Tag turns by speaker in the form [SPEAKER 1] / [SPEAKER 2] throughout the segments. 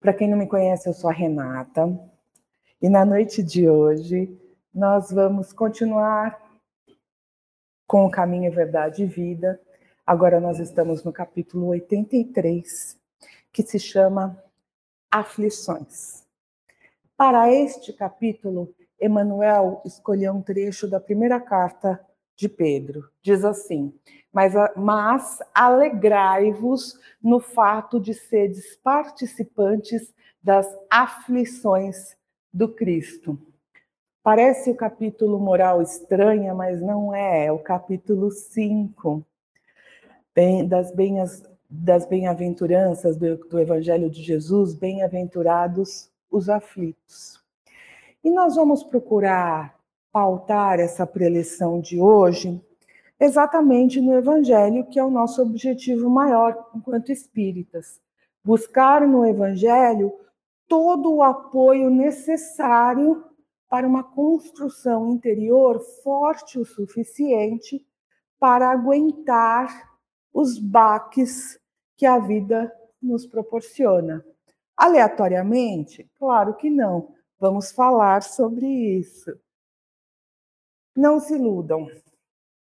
[SPEAKER 1] Para quem não me conhece, eu sou a Renata. E na noite de hoje, nós vamos continuar com o caminho Verdade e Vida. Agora nós estamos no capítulo 83, que se chama Aflições. Para este capítulo, Emmanuel escolheu um trecho da primeira carta de Pedro. Diz assim: Mas, mas alegrai-vos no fato de seres participantes das aflições do Cristo. Parece o capítulo moral estranha, mas não é, é o capítulo 5 das, das bem-aventuranças do, do Evangelho de Jesus, bem-aventurados os aflitos. E nós vamos procurar pautar essa preleção de hoje exatamente no Evangelho, que é o nosso objetivo maior enquanto espíritas. Buscar no Evangelho todo o apoio necessário para uma construção interior forte o suficiente para aguentar os baques que a vida nos proporciona. Aleatoriamente? Claro que não. Vamos falar sobre isso. Não se iludam.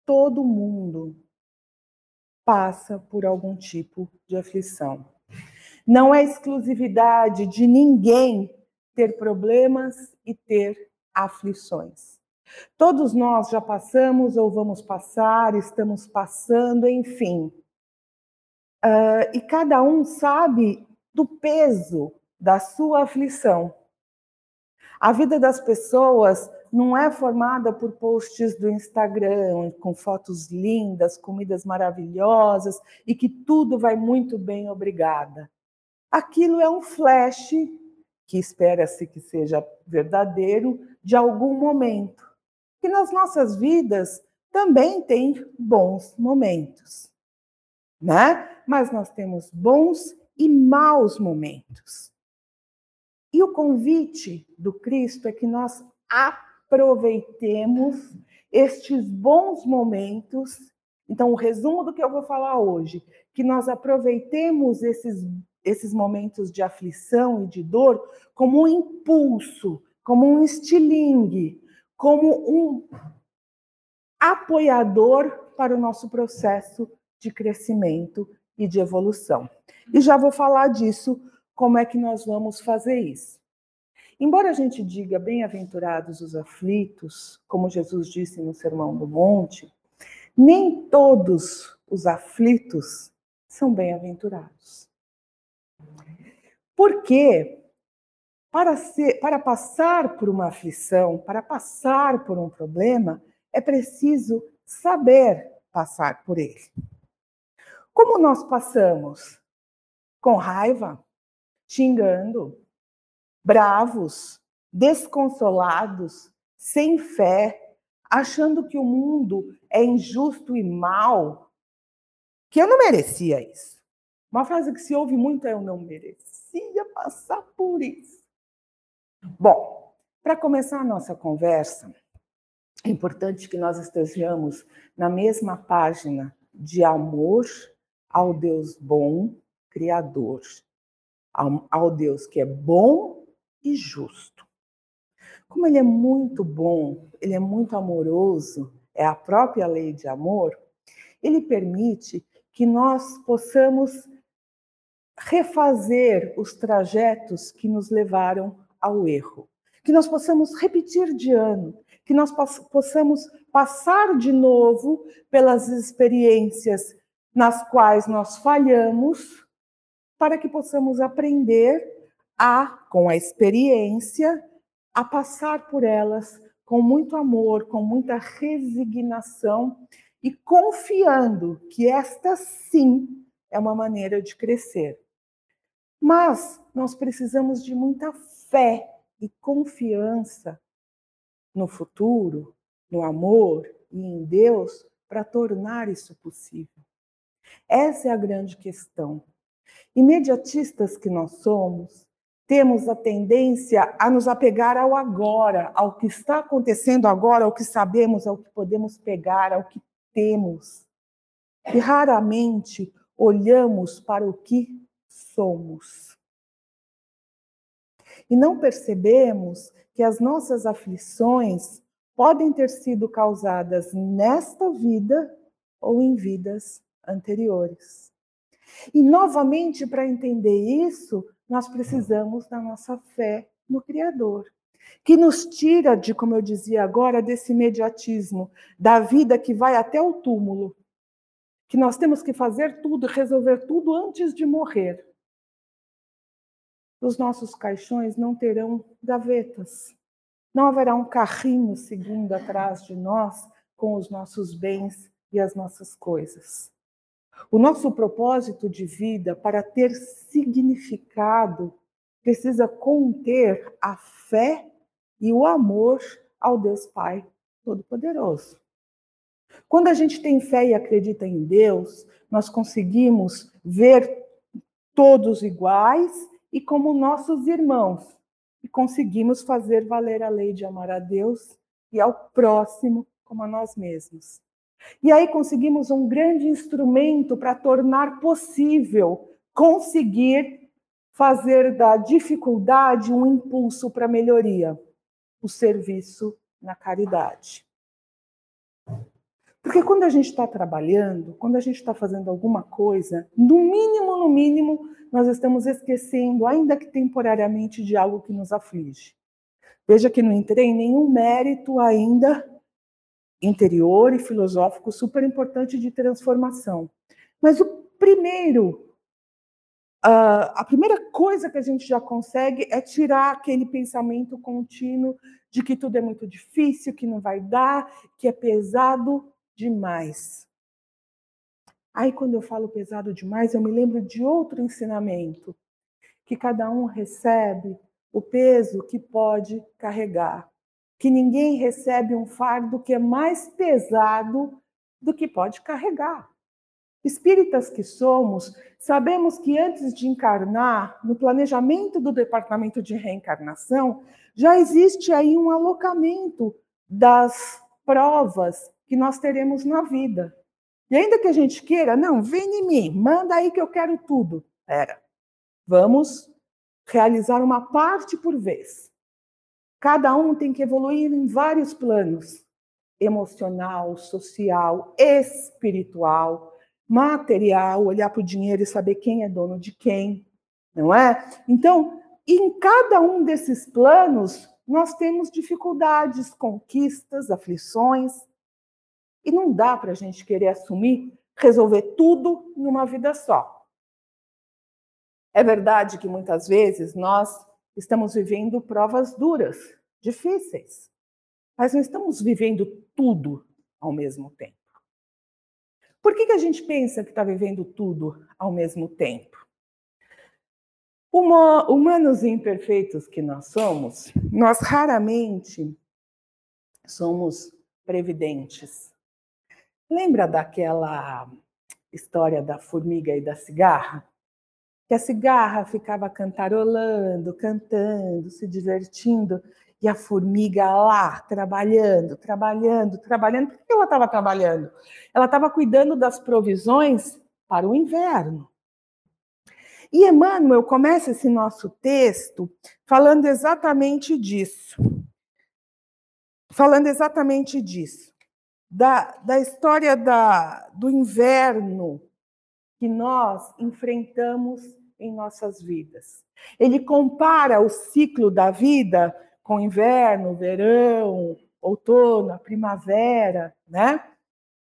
[SPEAKER 1] Todo mundo passa por algum tipo de aflição. Não é exclusividade de ninguém ter problemas e ter aflições. Todos nós já passamos ou vamos passar, estamos passando, enfim. Uh, e cada um sabe do peso da sua aflição. A vida das pessoas não é formada por posts do Instagram com fotos lindas, comidas maravilhosas e que tudo vai muito bem, obrigada. Aquilo é um flash que espera-se que seja verdadeiro de algum momento. Que nas nossas vidas também tem bons momentos, né? Mas nós temos bons e maus momentos. E o convite do Cristo é que nós aproveitemos estes bons momentos. Então, o resumo do que eu vou falar hoje, que nós aproveitemos esses, esses momentos de aflição e de dor como um impulso, como um estilingue, como um apoiador para o nosso processo de crescimento e de evolução. E já vou falar disso, como é que nós vamos fazer isso. Embora a gente diga bem-aventurados os aflitos, como Jesus disse no Sermão do Monte, nem todos os aflitos são bem-aventurados. Porque para, ser, para passar por uma aflição, para passar por um problema, é preciso saber passar por ele. Como nós passamos? Com raiva, xingando, bravos, desconsolados, sem fé, achando que o mundo é injusto e mal, que eu não merecia isso. Uma frase que se ouve muito é: eu não merecia passar por isso. Bom, para começar a nossa conversa, é importante que nós estejamos na mesma página de amor ao Deus bom, Criador, ao, ao Deus que é bom e justo. Como ele é muito bom, ele é muito amoroso, é a própria lei de amor, ele permite que nós possamos refazer os trajetos que nos levaram ao erro, que nós possamos repetir de ano, que nós possamos passar de novo pelas experiências nas quais nós falhamos, para que possamos aprender a, com a experiência, a passar por elas com muito amor, com muita resignação e confiando que esta sim é uma maneira de crescer. Mas nós precisamos de muita fé e confiança no futuro, no amor e em Deus para tornar isso possível. Essa é a grande questão. Imediatistas que nós somos, temos a tendência a nos apegar ao agora, ao que está acontecendo agora, ao que sabemos, ao que podemos pegar, ao que temos. E raramente olhamos para o que somos. e não percebemos que as nossas aflições podem ter sido causadas nesta vida ou em vidas anteriores. E, novamente, para entender isso, nós precisamos da nossa fé no Criador, que nos tira de, como eu dizia agora, desse imediatismo, da vida que vai até o túmulo, que nós temos que fazer tudo, resolver tudo antes de morrer. Os nossos caixões não terão gavetas, não haverá um carrinho seguindo atrás de nós com os nossos bens e as nossas coisas. O nosso propósito de vida, para ter significado, precisa conter a fé e o amor ao Deus Pai Todo-Poderoso. Quando a gente tem fé e acredita em Deus, nós conseguimos ver todos iguais e como nossos irmãos, e conseguimos fazer valer a lei de amar a Deus e ao próximo como a nós mesmos. E aí conseguimos um grande instrumento para tornar possível conseguir fazer da dificuldade um impulso para melhoria, o serviço na caridade. Porque quando a gente está trabalhando, quando a gente está fazendo alguma coisa, no mínimo, no mínimo, nós estamos esquecendo, ainda que temporariamente, de algo que nos aflige. Veja que não entrei em nenhum mérito ainda interior e filosófico super importante de transformação. Mas o primeiro, uh, a primeira coisa que a gente já consegue é tirar aquele pensamento contínuo de que tudo é muito difícil, que não vai dar, que é pesado demais. Aí, quando eu falo pesado demais, eu me lembro de outro ensinamento, que cada um recebe o peso que pode carregar que ninguém recebe um fardo que é mais pesado do que pode carregar. Espíritas que somos, sabemos que antes de encarnar, no planejamento do departamento de reencarnação, já existe aí um alocamento das provas que nós teremos na vida. E ainda que a gente queira, não, vem em mim, manda aí que eu quero tudo. Pera, vamos realizar uma parte por vez. Cada um tem que evoluir em vários planos: emocional, social, espiritual, material, olhar para o dinheiro e saber quem é dono de quem, não é? Então, em cada um desses planos, nós temos dificuldades, conquistas, aflições, e não dá para a gente querer assumir, resolver tudo numa vida só. É verdade que muitas vezes nós estamos vivendo provas duras, difíceis, mas não estamos vivendo tudo ao mesmo tempo. Por que, que a gente pensa que está vivendo tudo ao mesmo tempo? Uma, humanos imperfeitos que nós somos, nós raramente somos previdentes. Lembra daquela história da formiga e da cigarra? Que a cigarra ficava cantarolando, cantando, se divertindo, e a formiga lá, trabalhando, trabalhando, trabalhando. Por que ela estava trabalhando? Ela estava cuidando das provisões para o inverno. E Emmanuel começa esse nosso texto falando exatamente disso. Falando exatamente disso. Da, da história da, do inverno que nós enfrentamos em nossas vidas. Ele compara o ciclo da vida com inverno, verão, outono, primavera, né?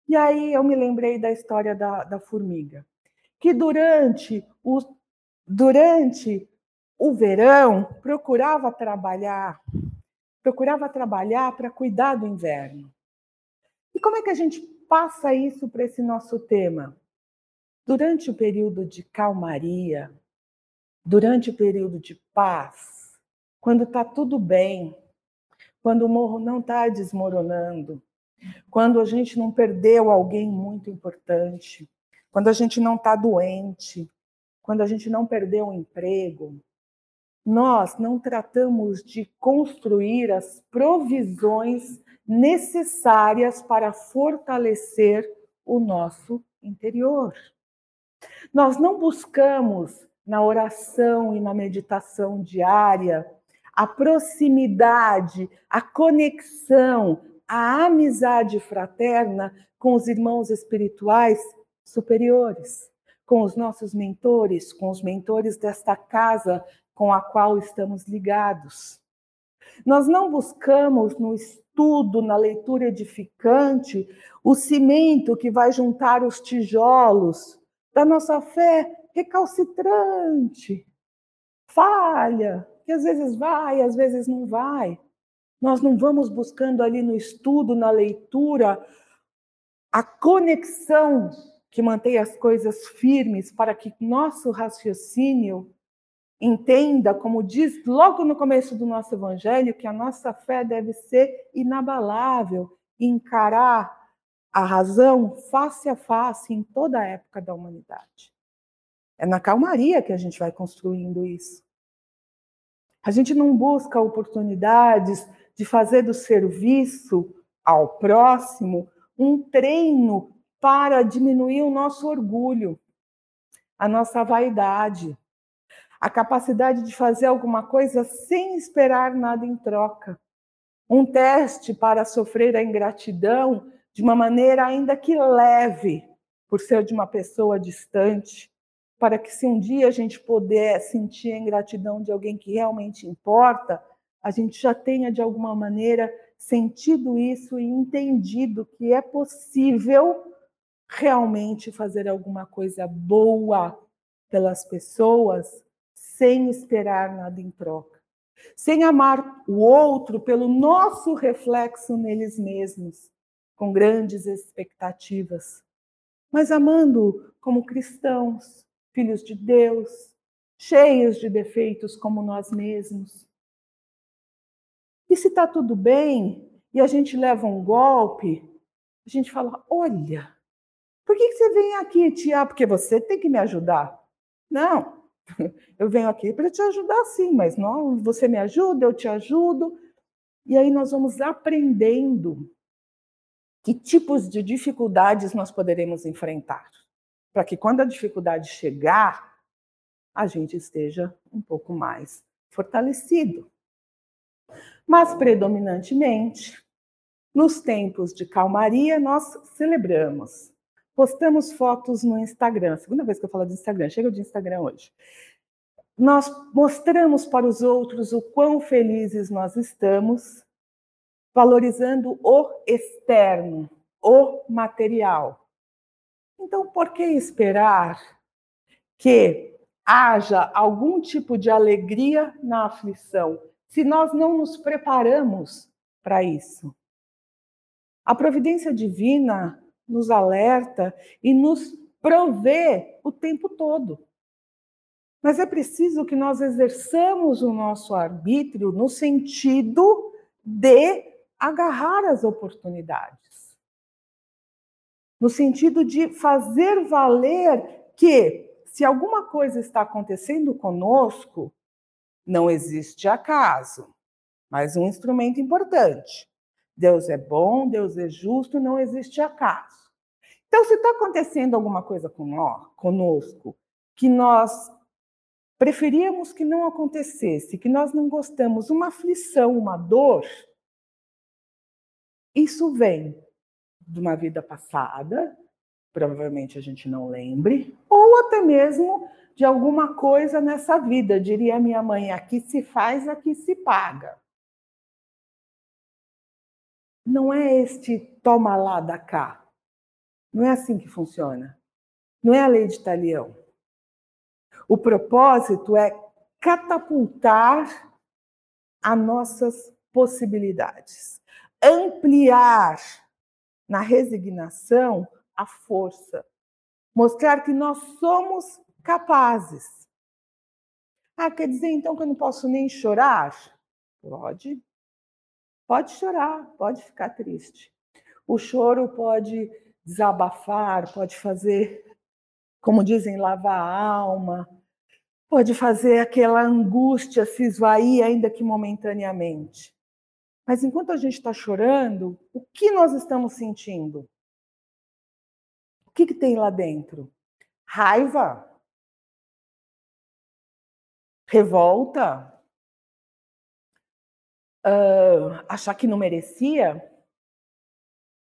[SPEAKER 1] E aí eu me lembrei da história da, da formiga, que durante o, durante o verão procurava trabalhar, procurava trabalhar para cuidar do inverno. E como é que a gente passa isso para esse nosso tema? Durante o período de calmaria, durante o período de paz, quando está tudo bem, quando o morro não está desmoronando, quando a gente não perdeu alguém muito importante, quando a gente não está doente, quando a gente não perdeu o emprego, nós não tratamos de construir as provisões necessárias para fortalecer o nosso interior. Nós não buscamos na oração e na meditação diária a proximidade, a conexão, a amizade fraterna com os irmãos espirituais superiores, com os nossos mentores, com os mentores desta casa com a qual estamos ligados. Nós não buscamos no estudo, na leitura edificante, o cimento que vai juntar os tijolos da nossa fé recalcitrante, falha, que às vezes vai, às vezes não vai. Nós não vamos buscando ali no estudo, na leitura, a conexão que mantém as coisas firmes para que nosso raciocínio entenda, como diz logo no começo do nosso evangelho, que a nossa fé deve ser inabalável, encarar a razão face a face em toda a época da humanidade. É na calmaria que a gente vai construindo isso. A gente não busca oportunidades de fazer do serviço ao próximo um treino para diminuir o nosso orgulho, a nossa vaidade, a capacidade de fazer alguma coisa sem esperar nada em troca. Um teste para sofrer a ingratidão de uma maneira ainda que leve, por ser de uma pessoa distante, para que se um dia a gente puder sentir a ingratidão de alguém que realmente importa, a gente já tenha de alguma maneira sentido isso e entendido que é possível realmente fazer alguma coisa boa pelas pessoas sem esperar nada em troca, sem amar o outro pelo nosso reflexo neles mesmos, com grandes expectativas, mas amando como cristãos, filhos de Deus, cheios de defeitos como nós mesmos. E se está tudo bem e a gente leva um golpe, a gente fala: olha, por que, você vem aqui, tia? Porque você tem que me ajudar. Não, eu venho aqui para te ajudar sim, mas não, você me ajuda, eu te ajudo. E aí nós vamos aprendendo que tipos de dificuldades nós poderemos enfrentar, para que quando a dificuldade chegar, a gente esteja um pouco mais fortalecido. Mas, predominantemente, nos tempos de calmaria, nós celebramos. Postamos fotos no Instagram. Segunda vez que eu falo de Instagram, chega de Instagram hoje. Nós mostramos para os outros o quão felizes nós estamos valorizando o externo, o material. Então, por que esperar que haja algum tipo de alegria na aflição, se nós não nos preparamos para isso? A providência divina nos alerta e nos provê o tempo todo. Mas é preciso que nós exerçamos o nosso arbítrio no sentido de agarrar as oportunidades. No sentido de fazer valer que, se alguma coisa está acontecendo conosco, não existe acaso, mas um instrumento importante. Deus é bom, Deus é justo, não existe acaso. Então, se está acontecendo alguma coisa conosco que nós preferíamos que não acontecesse, que nós não gostamos, uma aflição, uma dor, isso vem de uma vida passada, provavelmente a gente não lembre, ou até mesmo de alguma coisa nessa vida, diria minha mãe, aqui se faz, aqui se paga. Não é este toma lá da cá. Não é assim que funciona. Não é a lei de talião. O propósito é catapultar as nossas possibilidades ampliar na resignação a força, mostrar que nós somos capazes. Ah, quer dizer então que eu não posso nem chorar? Pode. Pode chorar, pode ficar triste. O choro pode desabafar, pode fazer, como dizem, lavar a alma, pode fazer aquela angústia se esvair, ainda que momentaneamente. Mas enquanto a gente está chorando, o que nós estamos sentindo? O que, que tem lá dentro? Raiva? Revolta? uh, achar que não merecia,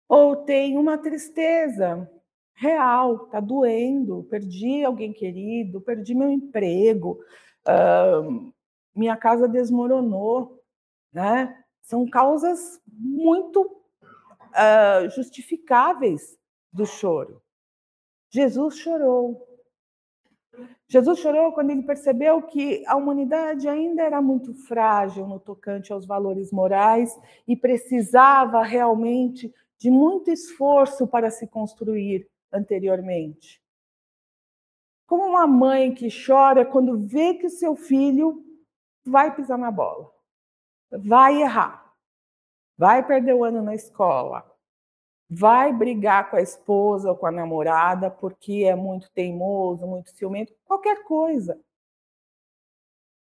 [SPEAKER 1] ou tem uma tristeza real, tá doendo, perdi alguém querido, perdi meu emprego, uh, minha casa desmoronou, né? São causas muito uh, justificáveis do choro. Jesus chorou. Jesus chorou quando ele percebeu que a humanidade ainda era muito frágil no tocante aos valores morais e precisava realmente de muito esforço para se construir anteriormente. Como uma mãe que chora quando vê que o seu filho vai pisar na bola, vai errar, vai perder o ano na escola, vai brigar com a esposa ou com a namorada porque é muito teimoso, muito ciumento, qualquer coisa.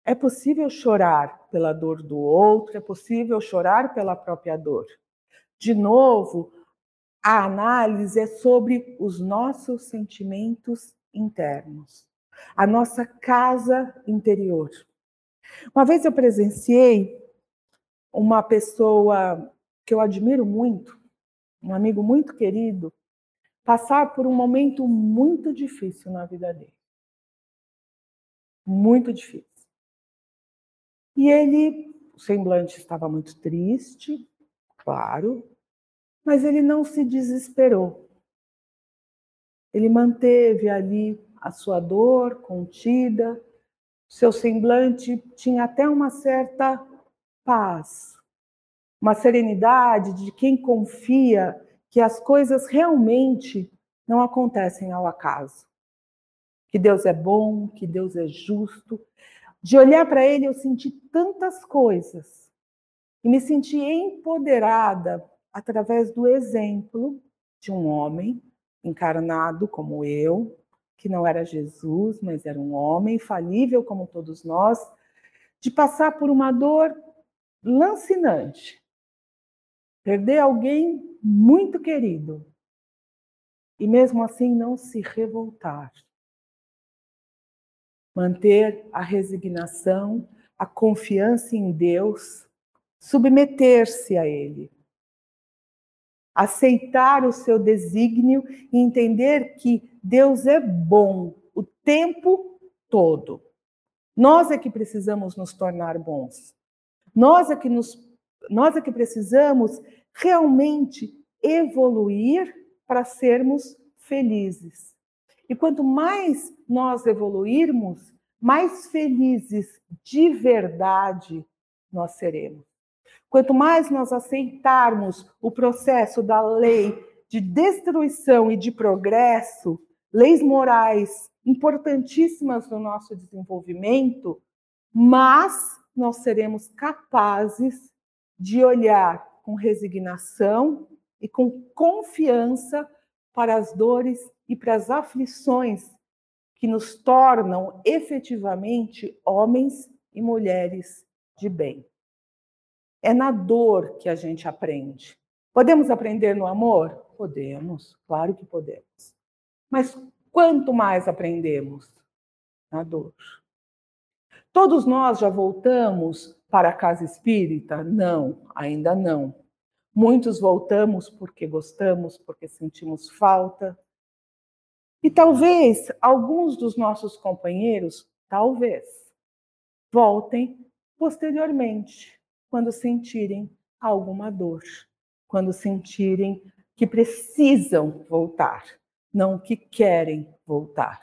[SPEAKER 1] É possível chorar pela dor do outro, é possível chorar pela própria dor. De novo, a análise é sobre os nossos sentimentos internos, a nossa casa interior. Uma vez eu presenciei uma pessoa que eu admiro muito, um amigo muito querido, passar por um momento muito difícil na vida dele. Muito difícil. E ele, o semblante estava muito triste, claro, mas ele não se desesperou. Ele manteve ali a sua dor contida, seu semblante tinha até uma certa paz, uma serenidade de quem confia que as coisas realmente não acontecem ao acaso. Que Deus é bom, que Deus é justo. De olhar para ele, eu senti tantas coisas e me senti empoderada através do exemplo de um homem encarnado como eu, que não era Jesus, mas era um homem falível como todos nós, de passar por uma dor lancinante, Perder alguém muito querido e mesmo assim não se revoltar. Manter a resignação, a confiança em Deus, submeter-se a Ele. Aceitar o seu desígnio e entender que Deus é bom o tempo todo. Nós é que precisamos nos tornar bons. Nós é que nos nós é que precisamos realmente evoluir para sermos felizes. E quanto mais nós evoluirmos, mais felizes de verdade nós seremos. Quanto mais nós aceitarmos o processo da lei de destruição e de progresso, leis morais importantíssimas no nosso desenvolvimento, mas nós seremos capazes de olhar com resignação e com confiança para as dores e para as aflições que nos tornam efetivamente homens e mulheres de bem. É na dor que a gente aprende. Podemos aprender no amor? Podemos, claro que podemos. Mas quanto mais aprendemos? Na dor. Todos nós já voltamos para a casa espírita? Não, ainda não. Muitos voltamos porque gostamos, porque sentimos falta. E talvez alguns dos nossos companheiros, talvez, voltem posteriormente, quando sentirem alguma dor, quando sentirem que precisam voltar, não que querem voltar.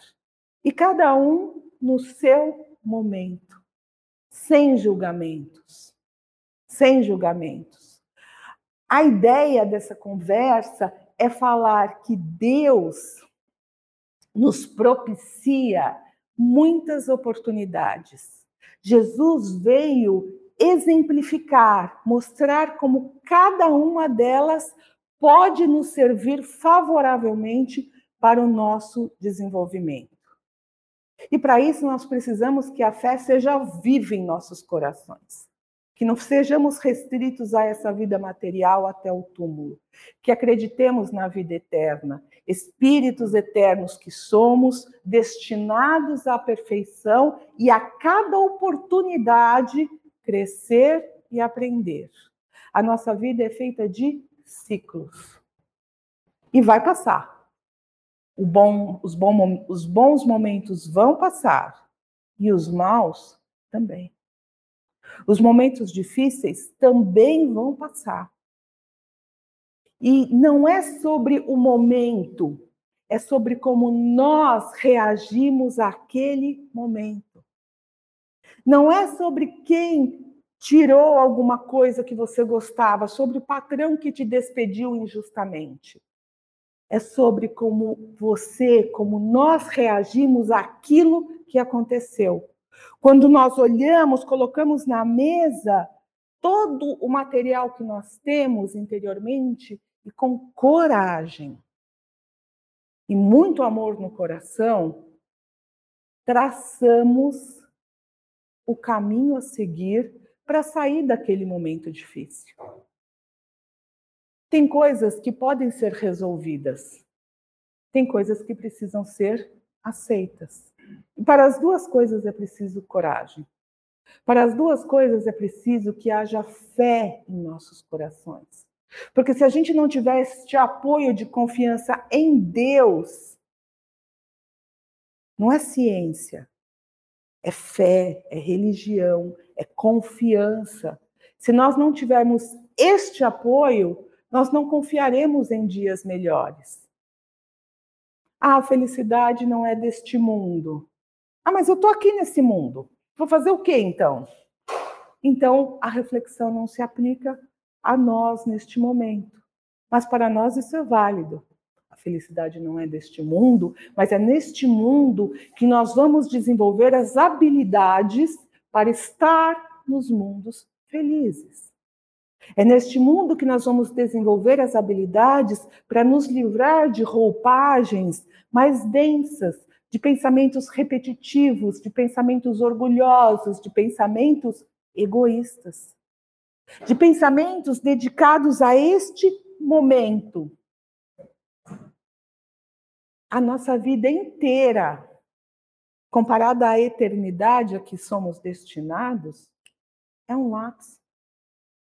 [SPEAKER 1] E cada um no seu momento sem julgamentos. Sem julgamentos. A ideia dessa conversa é falar que Deus nos propicia muitas oportunidades. Jesus veio exemplificar, mostrar como cada uma delas pode nos servir favoravelmente para o nosso desenvolvimento. E para isso nós precisamos que a fé seja viva em nossos corações. Que não sejamos restritos a essa vida material até o túmulo. Que acreditemos na vida eterna, espíritos eternos que somos, destinados à perfeição e a cada oportunidade crescer e aprender. A nossa vida é feita de ciclos. E vai passar. Bom, os, bom, os bons momentos vão passar e os maus também. Os momentos difíceis também vão passar. E não é sobre o momento, é sobre como nós reagimos àquele momento. Não é sobre quem tirou alguma coisa que você gostava, sobre o patrão que te despediu injustamente. É sobre como você, como nós reagimos àquilo que aconteceu. Quando nós olhamos, colocamos na mesa todo o material que nós temos interiormente e com coragem e muito amor no coração, traçamos o caminho a seguir para sair daquele momento difícil. Tem coisas que podem ser resolvidas, tem coisas que precisam ser aceitas. E para as duas coisas é preciso coragem. Para as duas coisas é preciso que haja fé em nossos corações. Porque se a gente não tiver este apoio de confiança em Deus, não é ciência, é fé, é religião, é confiança. Se nós não tivermos este apoio, nós não confiaremos em dias melhores. Ah, a felicidade não é deste mundo. Ah, mas eu estou aqui nesse mundo. Vou fazer o quê então? Então, a reflexão não se aplica a nós neste momento. Mas para nós isso é válido. A felicidade não é deste mundo, mas é neste mundo que nós vamos desenvolver as habilidades para estar nos mundos felizes. É neste mundo que nós vamos desenvolver as habilidades para nos livrar de roupagens mais densas, de pensamentos repetitivos, de pensamentos orgulhosos, de pensamentos egoístas de pensamentos dedicados a este momento. A nossa vida inteira, comparada à eternidade a que somos destinados, é um lapso.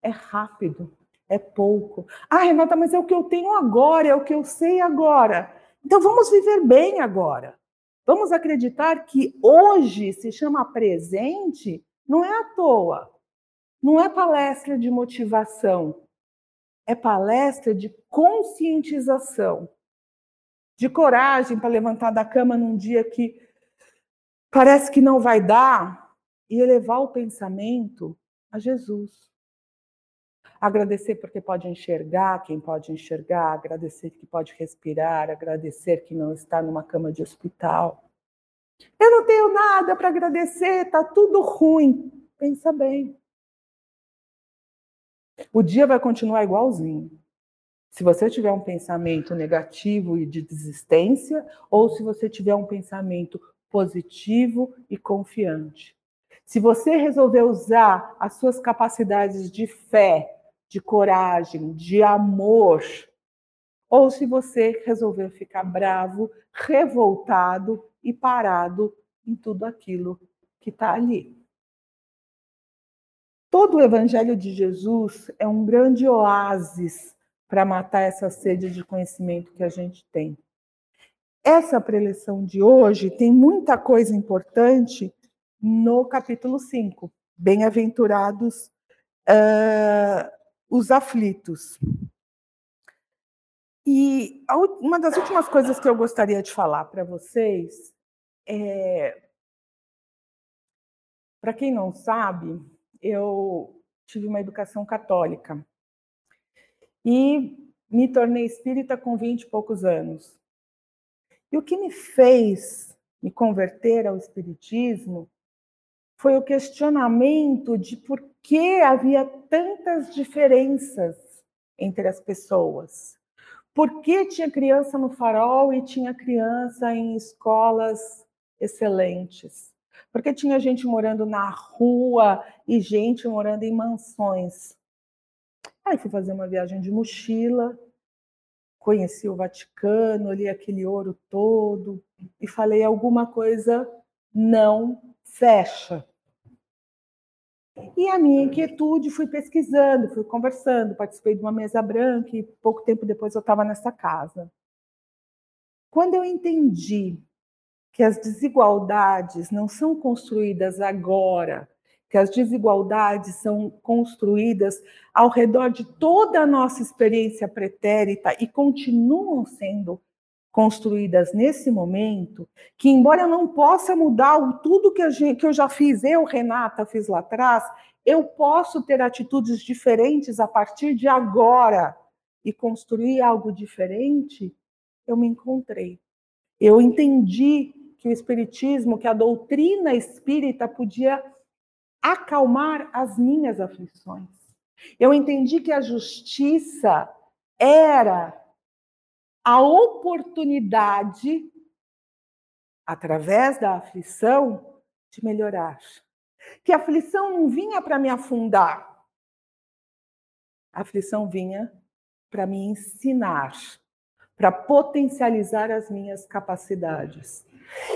[SPEAKER 1] É rápido, é pouco. Ah, Renata, mas é o que eu tenho agora, é o que eu sei agora. Então vamos viver bem agora. Vamos acreditar que hoje se chama presente, não é à toa. Não é palestra de motivação, é palestra de conscientização, de coragem para levantar da cama num dia que parece que não vai dar e elevar o pensamento a Jesus. Agradecer porque pode enxergar quem pode enxergar, agradecer que pode respirar, agradecer que não está numa cama de hospital. Eu não tenho nada para agradecer, está tudo ruim. Pensa bem. O dia vai continuar igualzinho. Se você tiver um pensamento negativo e de desistência, ou se você tiver um pensamento positivo e confiante. Se você resolver usar as suas capacidades de fé, de coragem, de amor, ou se você resolver ficar bravo, revoltado e parado em tudo aquilo que está ali. Todo o Evangelho de Jesus é um grande oásis para matar essa sede de conhecimento que a gente tem. Essa preleção de hoje tem muita coisa importante no capítulo 5. Bem-aventurados os aflitos. E uma das últimas coisas que eu gostaria de falar para vocês é. Para quem não sabe, eu tive uma educação católica e me tornei espírita com 20 e poucos anos. E o que me fez me converter ao espiritismo foi o questionamento de por que havia tantas diferenças entre as pessoas. Por que tinha criança no farol e tinha criança em escolas excelentes? Porque tinha gente morando na rua e gente morando em mansões. Aí fui fazer uma viagem de mochila, conheci o Vaticano, ali aquele ouro todo e falei alguma coisa não fecha. E a minha inquietude, fui pesquisando, fui conversando, participei de uma mesa branca e pouco tempo depois eu estava nessa casa. Quando eu entendi que as desigualdades não são construídas agora, que as desigualdades são construídas ao redor de toda a nossa experiência pretérita e continuam sendo construídas nesse momento, que embora eu não possa mudar tudo que, gente, que eu já fiz, eu, Renata, fiz lá atrás, eu posso ter atitudes diferentes a partir de agora e construir algo diferente, eu me encontrei. Eu entendi que o espiritismo, que a doutrina espírita podia acalmar as minhas aflições. Eu entendi que a justiça era a oportunidade, através da aflição, de melhorar. Que a aflição não vinha para me afundar, a aflição vinha para me ensinar, para potencializar as minhas capacidades.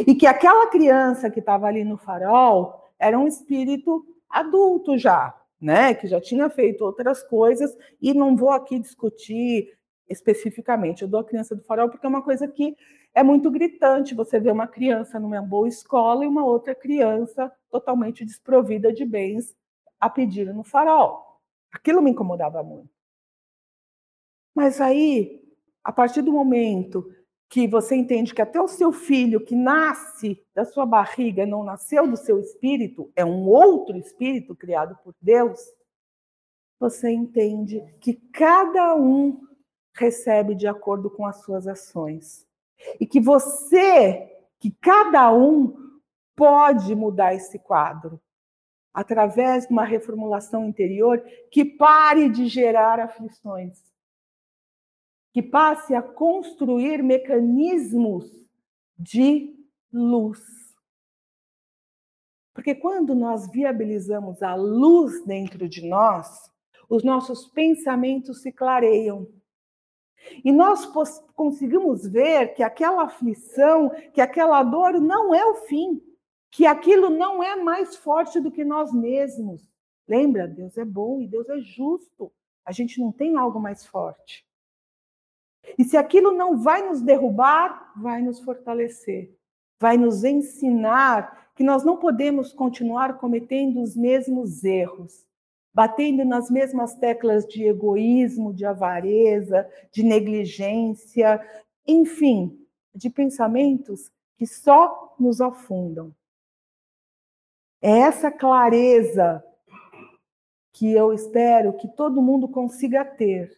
[SPEAKER 1] E que aquela criança que estava ali no farol era um espírito adulto já, né, que já tinha feito outras coisas, e não vou aqui discutir especificamente. Eu dou a criança do farol porque é uma coisa que é muito gritante. Você vê uma criança numa boa escola e uma outra criança totalmente desprovida de bens a pedir no farol. Aquilo me incomodava muito. Mas aí, a partir do momento que você entende que até o seu filho que nasce da sua barriga não nasceu do seu espírito, é um outro espírito criado por Deus, você entende que cada um recebe de acordo com as suas ações. E que você, que cada um pode mudar esse quadro através de uma reformulação interior que pare de gerar aflições, que passe a construir mecanismos de luz. Porque quando nós viabilizamos a luz dentro de nós, os nossos pensamentos se clareiam. E nós conseguimos ver que aquela aflição, que aquela dor não é o fim, que aquilo não é mais forte do que nós mesmos. Lembra? Deus é bom e Deus é justo. A gente não tem algo mais forte. E se aquilo não vai nos derrubar, vai nos fortalecer, vai nos ensinar que nós não podemos continuar cometendo os mesmos erros, batendo nas mesmas teclas de egoísmo, de avareza, de negligência, enfim, de pensamentos que só nos afundam. É essa clareza que eu espero que todo mundo consiga ter,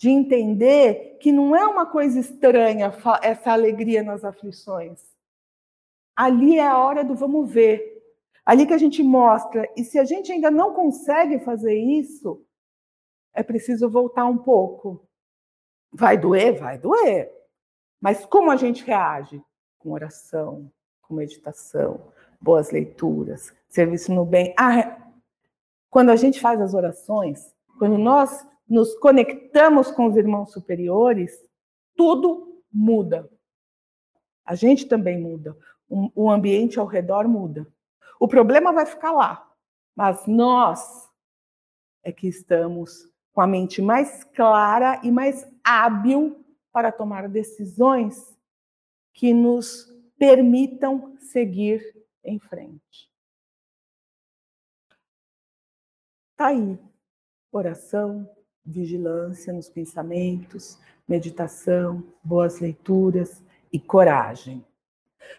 [SPEAKER 1] de entender que não é uma coisa estranha essa alegria nas aflições. Ali é a hora do vamos ver, Ali que a gente mostra, e se a gente ainda não consegue fazer isso, é preciso voltar um pouco. Vai doer? Vai doer. Mas como a gente reage? Com oração, com meditação, boas leituras, serviço no bem. Ah, quando a gente faz as orações, quando nós nos conectamos com os irmãos superiores, tudo muda. A gente também muda. O ambiente ao redor muda. O problema vai ficar lá, mas nós é que estamos com a mente mais clara e mais hábil para tomar decisões que nos permitam seguir em frente. Tá aí. Oração, vigilância nos pensamentos, meditação, boas leituras e coragem.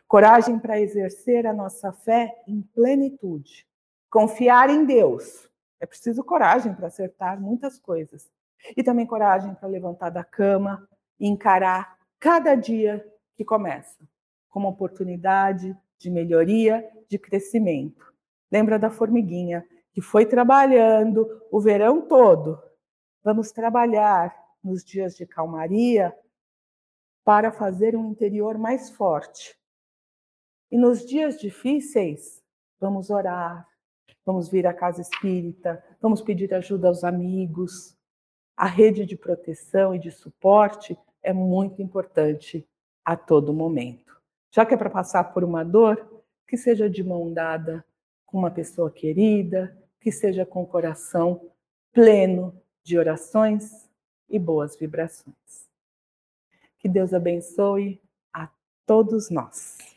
[SPEAKER 1] Coragem para exercer a nossa fé em plenitude. Confiar em Deus. É preciso coragem para acertar muitas coisas. E também coragem para levantar da cama e encarar cada dia que começa como oportunidade de melhoria, de crescimento. Lembra da formiguinha que foi trabalhando o verão todo. Vamos trabalhar nos dias de calmaria para fazer um interior mais forte, e nos dias difíceis, vamos orar, vamos vir à casa espírita, vamos pedir ajuda aos amigos. A rede de proteção e de suporte é muito importante a todo momento. Já que é para passar por uma dor, que seja de mão dada com uma pessoa querida, que seja com o coração pleno de orações e boas vibrações. Que Deus abençoe a todos nós.